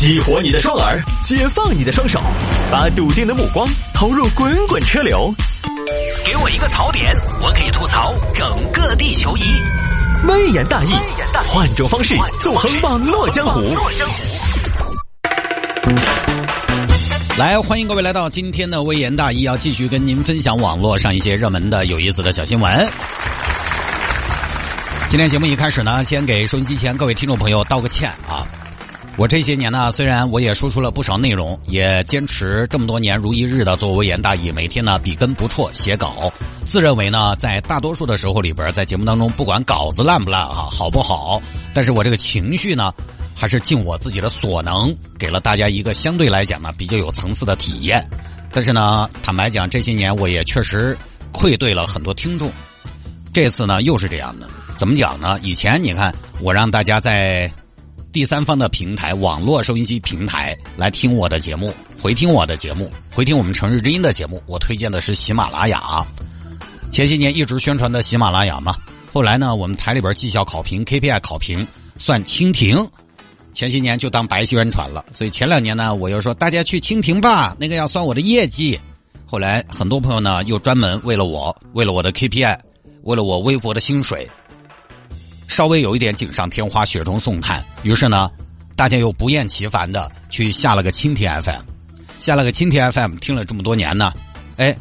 激活你的双耳，解放你的双手，把笃定的目光投入滚滚车流。给我一个槽点，我可以吐槽整个地球仪。微言大义，换种方式纵横网络江湖。来，欢迎各位来到今天的微言大义，要继续跟您分享网络上一些热门的、有意思的小新闻。今天节目一开始呢，先给收音机前各位听众朋友道个歉啊。我这些年呢，虽然我也输出了不少内容，也坚持这么多年如一日的做微言大义，每天呢笔耕不辍写稿，自认为呢在大多数的时候里边，在节目当中不管稿子烂不烂啊，好不好，但是我这个情绪呢，还是尽我自己的所能，给了大家一个相对来讲呢比较有层次的体验。但是呢，坦白讲，这些年我也确实愧对了很多听众。这次呢又是这样的，怎么讲呢？以前你看我让大家在。第三方的平台，网络收音机平台来听我的节目，回听我的节目，回听我们城市之音的节目。我推荐的是喜马拉雅，前些年一直宣传的喜马拉雅嘛。后来呢，我们台里边绩效考评、KPI 考评算蜻蜓，前些年就当白宣传了。所以前两年呢，我又说大家去蜻蜓吧，那个要算我的业绩。后来很多朋友呢，又专门为了我，为了我的 KPI，为了我微薄的薪水。稍微有一点锦上添花、雪中送炭，于是呢，大家又不厌其烦的去下了个蜻蜓 FM，下了个蜻蜓 FM，听了这么多年呢，哎，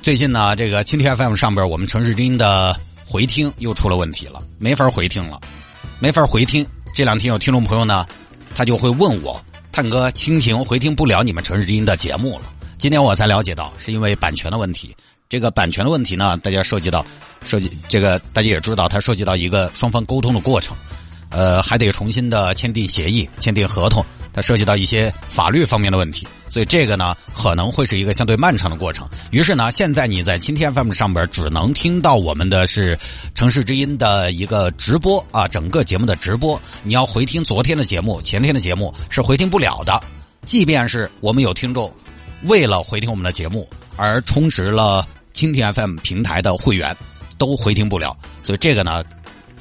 最近呢，这个蜻蜓 FM 上边我们城市之音的回听又出了问题了，没法回听了，没法回听。这两天有听众朋友呢，他就会问我，探哥，蜻蜓回听不了你们城市之音的节目了。今天我才了解到，是因为版权的问题。这个版权的问题呢，大家涉及到，涉及这个大家也知道，它涉及到一个双方沟通的过程，呃，还得重新的签订协议、签订合同，它涉及到一些法律方面的问题，所以这个呢可能会是一个相对漫长的过程。于是呢，现在你在青天 FM 上边只能听到我们的是城市之音的一个直播啊，整个节目的直播，你要回听昨天的节目、前天的节目是回听不了的，即便是我们有听众为了回听我们的节目而充值了。蜻蜓 FM 平台的会员都回听不了，所以这个呢，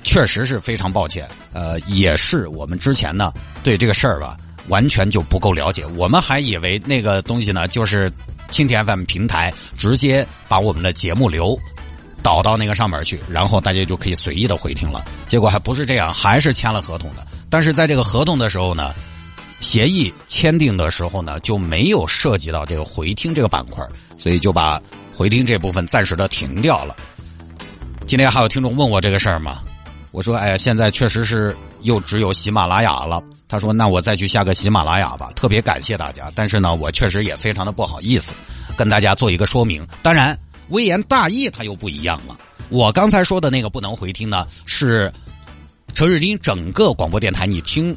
确实是非常抱歉。呃，也是我们之前呢对这个事儿吧，完全就不够了解。我们还以为那个东西呢，就是蜻蜓 FM 平台直接把我们的节目流导到那个上面去，然后大家就可以随意的回听了。结果还不是这样，还是签了合同的。但是在这个合同的时候呢，协议签订的时候呢，就没有涉及到这个回听这个板块，所以就把。回听这部分暂时的停掉了。今天还有听众问我这个事儿吗？我说，哎呀，现在确实是又只有喜马拉雅了。他说，那我再去下个喜马拉雅吧。特别感谢大家，但是呢，我确实也非常的不好意思，跟大家做一个说明。当然，微言大义它又不一样了。我刚才说的那个不能回听呢，是城市音整个广播电台你听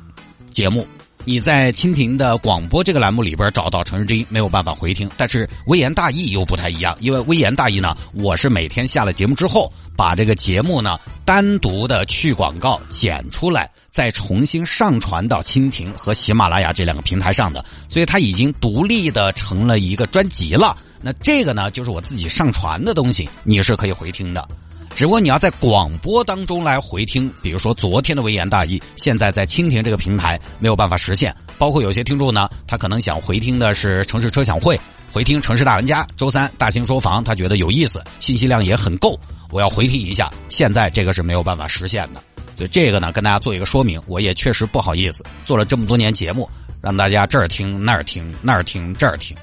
节目。你在蜻蜓的广播这个栏目里边找到城市之音，没有办法回听。但是微言大义又不太一样，因为微言大义呢，我是每天下了节目之后，把这个节目呢单独的去广告剪出来，再重新上传到蜻蜓和喜马拉雅这两个平台上的，所以它已经独立的成了一个专辑了。那这个呢，就是我自己上传的东西，你是可以回听的。只不过你要在广播当中来回听，比如说昨天的微言大义，现在在蜻蜓这个平台没有办法实现。包括有些听众呢，他可能想回听的是城市车享会，回听城市大玩家，周三大型说房，他觉得有意思，信息量也很够，我要回听一下。现在这个是没有办法实现的，所以这个呢，跟大家做一个说明。我也确实不好意思，做了这么多年节目，让大家这儿听那儿听那儿听这儿听，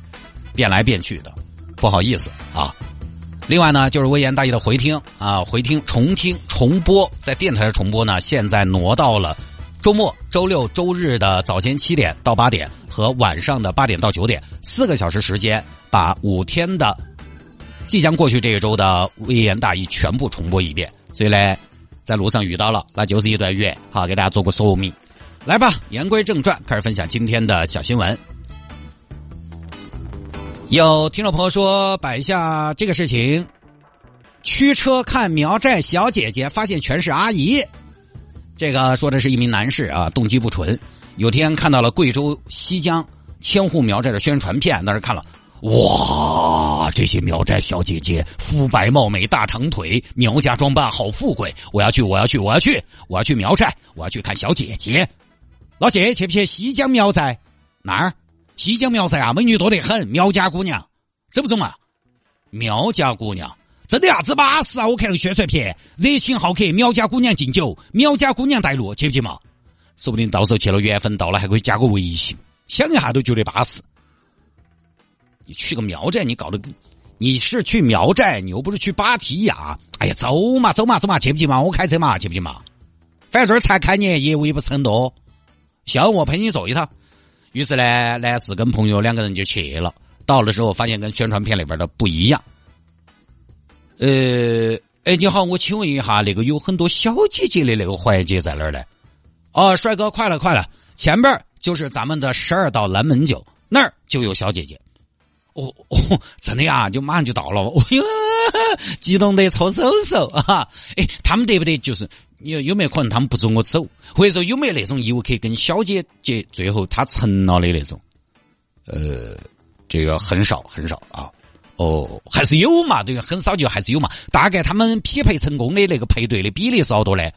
变来变去的，不好意思啊。另外呢，就是微言大义的回听啊，回听、重听、重播，在电台的重播呢，现在挪到了周末、周六、周日的早间七点到八点和晚上的八点到九点，四个小时时间，把五天的即将过去这一周的微言大义全部重播一遍。所以呢，在路上遇到了，那就是一段缘。好，给大家做个说明。来吧，言归正传，开始分享今天的小新闻。有听众朋友说摆下这个事情，驱车看苗寨小姐姐，发现全是阿姨。这个说的是一名男士啊，动机不纯。有天看到了贵州西江千户苗寨的宣传片，那是看了，哇，这些苗寨小姐姐肤白貌美，大长腿，苗家装扮好富贵。我要去，我要去，我要去，我要去苗寨，我要去看小姐姐。老谢，去不去西江苗寨？哪儿？西江苗寨啊，美女多得很，苗家姑娘，走不走嘛？苗家姑娘，真的呀，这巴适啊！我看那个宣传片，热情好客，苗家姑娘敬酒，苗家姑娘带路，去不去嘛？说不定到时候去了，缘分到了，还可以加个微信，想一下都觉得巴适。你去个苗寨，你搞得，你是去苗寨，你又不是去芭提雅。哎呀，走嘛，走嘛，走嘛，去不去嘛？我开车嘛，去不去嘛？反正这儿才开年，业务也不是很多。行，我陪你走一趟。于是呢，男士跟朋友两个人就去了。到了之后，发现跟宣传片里边的不一样。呃，哎，你好，我请问一下，那个有很多小姐姐的那个环节在哪儿呢？哦，帅哥，快了，快了，前边就是咱们的十二道拦门酒，那儿就有小姐姐。哦哦，真的呀，就马上就到了。哦哟，激动得搓手手啊！哎，他们得不得就是？有有没有可能他们不准我走，或者说有没有那种游客跟小姐姐最后他成了的那种？呃，这个很少很少啊。哦，还是有嘛？对，很少就还是有嘛。大概他们匹配成功的那个配对的比例是好多嘞？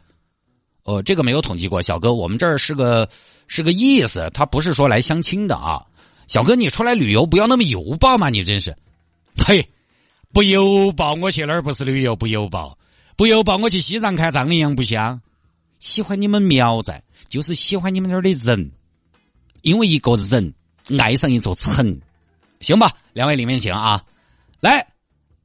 哦，这个没有统计过，小哥，我们这儿是个是个意思，他不是说来相亲的啊。小哥，你出来旅游不要那么油爆嘛，你真是。嘿，不油爆，我去那儿不是旅游，不油爆。不油爆我去西藏看藏羚羊不香？喜欢你们苗寨，就是喜欢你们那儿的人，因为一个人爱上一座城，行吧？两位里面请啊，来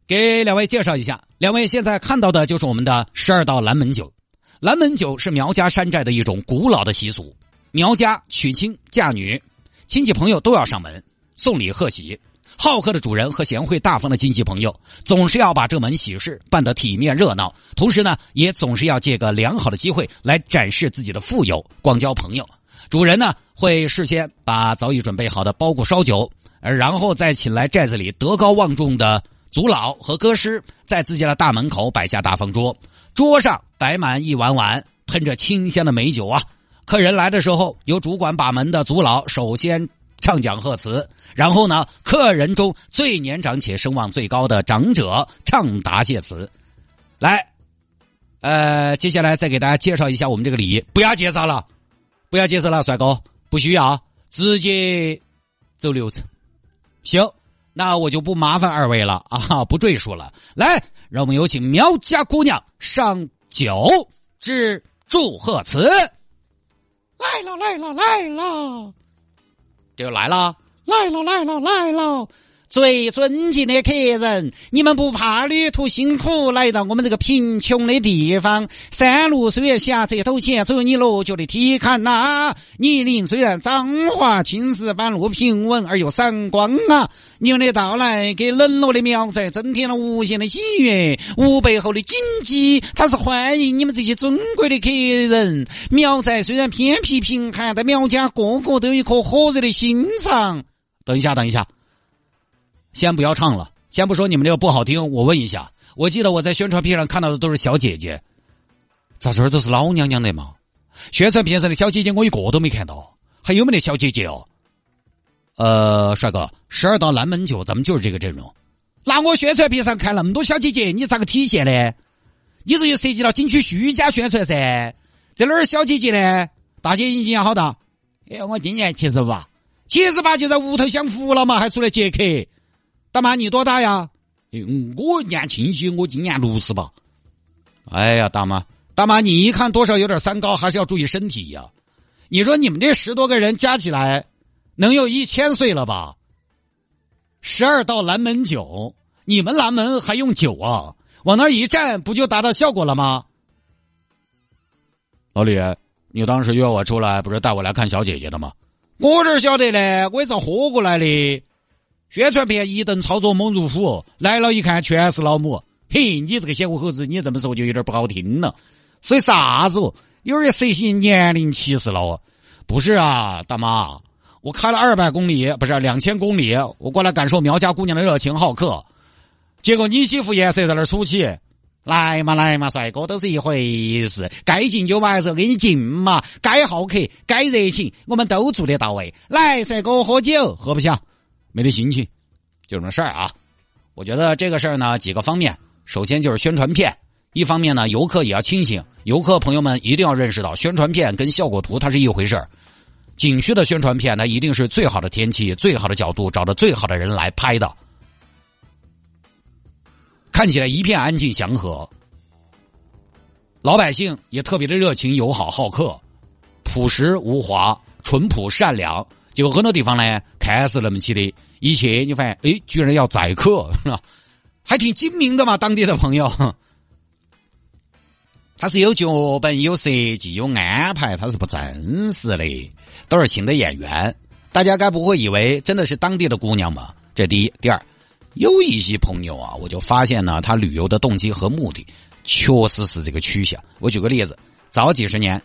给两位介绍一下。两位现在看到的就是我们的十二道拦门酒。拦门酒是苗家山寨的一种古老的习俗，苗家娶亲嫁女，亲戚朋友都要上门送礼贺喜。好客的主人和贤惠大方的亲戚朋友，总是要把这门喜事办得体面热闹，同时呢，也总是要借个良好的机会来展示自己的富有，广交朋友。主人呢，会事先把早已准备好的包谷烧酒，然后再请来寨子里德高望重的族老和歌师，在自家的大门口摆下大方桌，桌上摆满一碗碗喷着清香的美酒啊。客人来的时候，由主管把门的族老首先。唱讲贺词，然后呢，客人中最年长且声望最高的长者唱答谢词。来，呃，接下来再给大家介绍一下我们这个礼仪。不要介绍了，不要介绍了，帅哥，不需要，直接走流程。行，那我就不麻烦二位了啊，不赘述了。来，让我们有请苗家姑娘上酒致祝贺词。来了，来了，来了。这就来了，来了，来了，来了！最尊敬的客人，你们不怕旅途辛苦来到我们这个贫穷的地方？山路虽然狭窄陡险，只有你落脚的体坎呐。泥泞虽然脏滑，青石板路平稳而又闪光啊！你们的到来给冷落的苗寨增添了无限的喜悦。无背后的荆棘，它是欢迎你们这些尊贵的客人。苗寨虽然偏僻贫寒，但苗家个个都有一颗火热的心肠。等一下，等一下。先不要唱了，先不说你们这个不好听。我问一下，我记得我在宣传片上看到的都是小姐姐，咋这儿都是老娘娘的嘛？宣传片上的小姐姐我一个都没看到，还有没得小姐姐哦？呃，帅哥，十二道南门酒，咱们就是这个阵容。那我宣传片上看那么多小姐姐，你咋个体现呢？你这就涉及到景区虚假宣传噻。在哪儿小姐姐呢？大姐你今年好大？哎，我今年七十八，七十八就在屋头享福了嘛，还出来接客。大妈，你多大呀？我年轻些，我今年六十吧。哎呀，大妈，大妈，你一看多少有点三高，还是要注意身体呀。你说你们这十多个人加起来，能有一千岁了吧？十二道南门酒，你们南门还用酒啊？往那一站，不就达到效果了吗？老李，你当时约我出来，不是带我来看小姐姐的吗？我这晓得嘞，我也是喝过来的。宣传片一顿操作猛如虎，来了一看全是老母。嘿，你这个小伙子，你这么说就有点不好听了。所以啥子？有点涉嫌年龄歧视了。不是啊，大妈，我开了二百公里，不是两千公里，我过来感受苗家姑娘的热情好客。结果你几副颜色在那儿出气。来嘛来嘛，帅哥都是一回事。该敬酒嘛还是给你敬嘛。该好客，该热情，我们都做得到位。来，帅哥喝酒，喝不下。没得心情，就这么事儿啊！我觉得这个事儿呢，几个方面。首先就是宣传片，一方面呢，游客也要清醒。游客朋友们一定要认识到，宣传片跟效果图它是一回事儿。景区的宣传片，那一定是最好的天气、最好的角度，找的最好的人来拍的，看起来一片安静祥和，老百姓也特别的热情、友好、好客，朴实无华、淳朴善良。就很多地方呢，看似那么起的，一切你发现，哎，居然要宰客，还挺精明的嘛，当地的朋友。他是有脚本、有设计、有安排，他是不真实的，都是请的演员。大家该不会以为真的是当地的姑娘吧？这第一，第二，有一些朋友啊，我就发现呢，他旅游的动机和目的确实是这个趋向。我举个例子，早几十年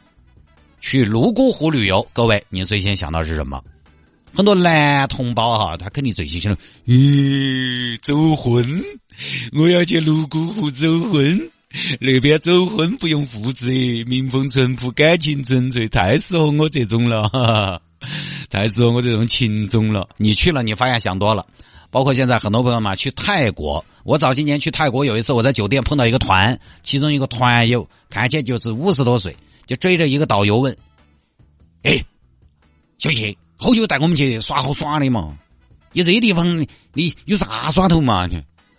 去泸沽湖旅游，各位，你最先想到是什么？很多男同胞哈，他肯定最先想了，咦，走婚，我要去泸沽湖走婚。那边走婚不用负责，民风淳朴，感情纯粹，太适合我这种了，哈哈，太适合我这种情种了。你去了，你发现想多了。包括现在很多朋友嘛，去泰国，我早些年去泰国，有一次我在酒店碰到一个团，其中一个团友看起来就是五十多岁，就追着一个导游问：“哎，小姐，好久带我们去耍好耍的嘛？你这些地方你有啥耍头嘛？”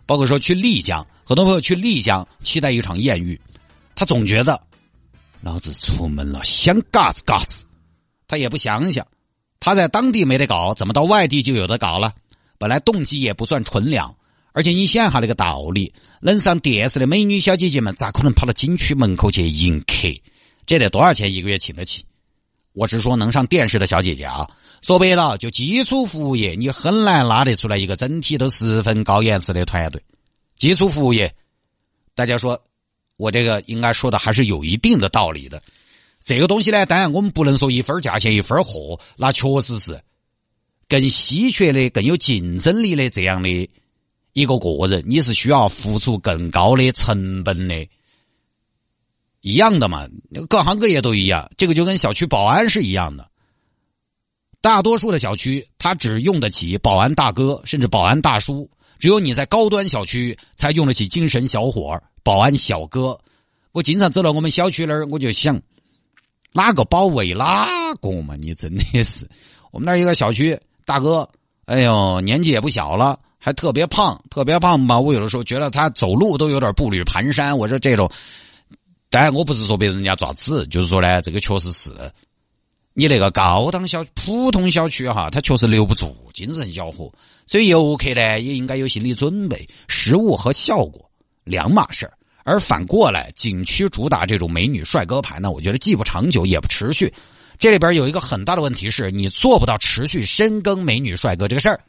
包括说去丽江。很多朋友去丽江，期待一场艳遇，他总觉得，老子出门了想嘎子嘎子，他也不想想，他在当地没得搞，怎么到外地就有的搞了？本来动机也不算纯良，而且你想下那个道理，能上电视的美女小姐姐们，咋可能跑到景区门口去迎客？这得多少钱一个月请得起？我是说能上电视的小姐姐啊，说白了就基础服务业，你很难拉得出来一个整体都十分高颜值的团队。基础服务业，大家说，我这个应该说的还是有一定的道理的。这个东西呢，当然我们不能说一分价钱一分货，那确实是更稀缺的、更有竞争力的这样的一个个人，你是需要付出更高的成本的。一样的嘛，各行各业都一样，这个就跟小区保安是一样的。大多数的小区，他只用得起保安大哥，甚至保安大叔。只有你在高端小区才用得起精神小伙保安小哥。我经常走到我们小区那儿，我就想，哪个保卫哪个嘛？你真的是，我们那儿一个小区大哥，哎呦，年纪也不小了，还特别胖，特别胖吧？我有的时候觉得他走路都有点步履蹒跚。我说这种，当然我不是说别人家爪子，就是说呢，这个确实是。你那个高档小普通小区哈，它确实留不住精神小伙，所以游客呢也应该有心理准备，实物和效果两码事儿。而反过来，景区主打这种美女帅哥牌呢，我觉得既不长久也不持续。这里边有一个很大的问题是，你做不到持续深耕美女帅哥这个事儿。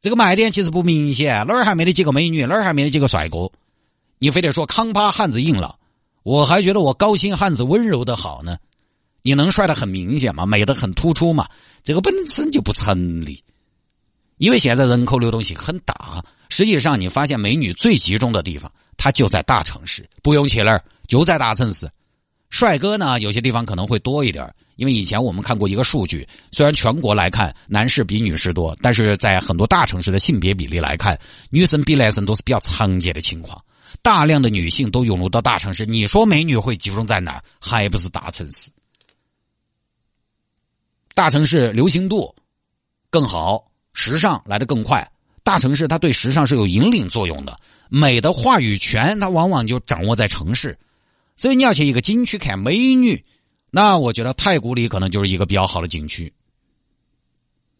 这个卖点其实不明显，哪儿还没得几个美女，哪儿还没得几个帅哥，你非得说康巴汉子硬朗，我还觉得我高薪汉子温柔的好呢。你能帅的很明显吗？美的很突出吗？这个本身就不成立，因为现在人口流动性很大。实际上，你发现美女最集中的地方，它就在大城市，不用去那儿，就在大城市。帅哥呢，有些地方可能会多一点，因为以前我们看过一个数据，虽然全国来看男士比女士多，但是在很多大城市的性别比例来看，女生比男生都是比较常见的情况。大量的女性都涌入到大城市，你说美女会集中在哪儿？还不是大城市？大城市流行度更好，时尚来的更快。大城市它对时尚是有引领作用的，美的话语权它往往就掌握在城市。所以你要去一个景区看美女，那我觉得太古里可能就是一个比较好的景区。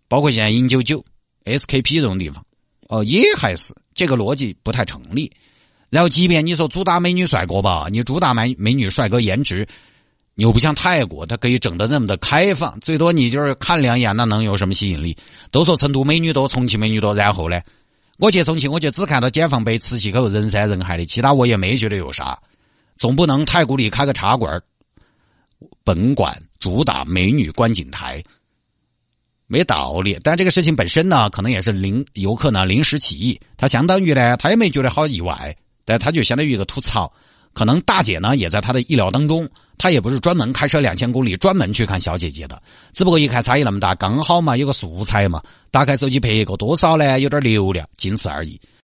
包括现在英九九、SKP 这种地方，哦，也还是这个逻辑不太成立。然后，即便你说主打美女帅哥吧，你主打美美女帅哥颜值。又不像泰国，它可以整的那么的开放，最多你就是看两眼，那能有什么吸引力？都说成都美女多，重庆美女多，然后呢，我去重庆，我就只看到解放碑、磁器口人山人海的，其他我也没觉得有啥。总不能太古里开个茶馆，本馆主打美女观景台，没道理。但这个事情本身呢，可能也是临游客呢临时起意，他相当于呢，他也没觉得好意外，但他就相当于一个吐槽。可能大姐呢也在他的意料当中，他也不是专门开车两千公里专门去看小姐姐的，只不过一看差异那么大，刚好嘛有个素材嘛，打开手机拍一个多少呢？有点流量，仅此而已。